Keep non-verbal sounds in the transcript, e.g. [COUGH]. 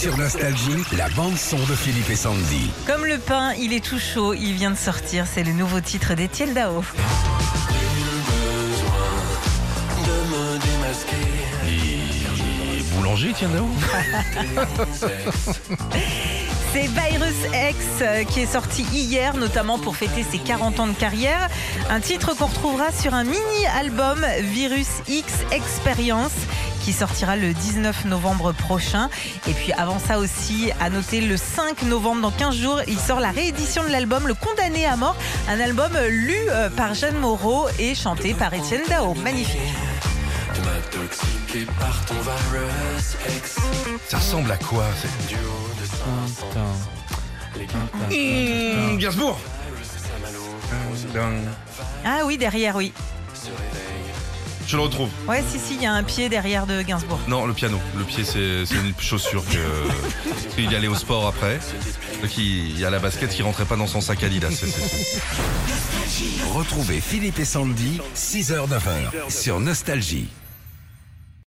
Sur Nostalgie, la bande-son de Philippe et Sandy. Comme le pain, il est tout chaud, il vient de sortir. C'est le nouveau titre d'Étienne Dao. Et boulanger, tiens [LAUGHS] là-haut C'est Virus X euh, qui est sorti hier, notamment pour fêter ses 40 ans de carrière. Un titre qu'on retrouvera sur un mini-album Virus X Experience qui sortira le 19 novembre prochain. Et puis avant ça aussi, à noter le 5 novembre, dans 15 jours, il sort la réédition de l'album Le Condamné à mort, un album lu euh, par Jeanne Moreau et chanté par Étienne Dao. Magnifique. Ça ressemble à quoi c'est- Mmh, Gainsbourg Ah oui, derrière, oui. Je le retrouve. Ouais, si, si, il y a un pied derrière de Gainsbourg. Non, le piano. Le pied, c'est c'est une chaussure que [LAUGHS] il allait au sport après. Donc il il y a la basket qui rentrait pas dans son sac Adidas. c'est- c'est- Retrouvez Philippe et Sandy, 6h-9h, sur Nostalgie.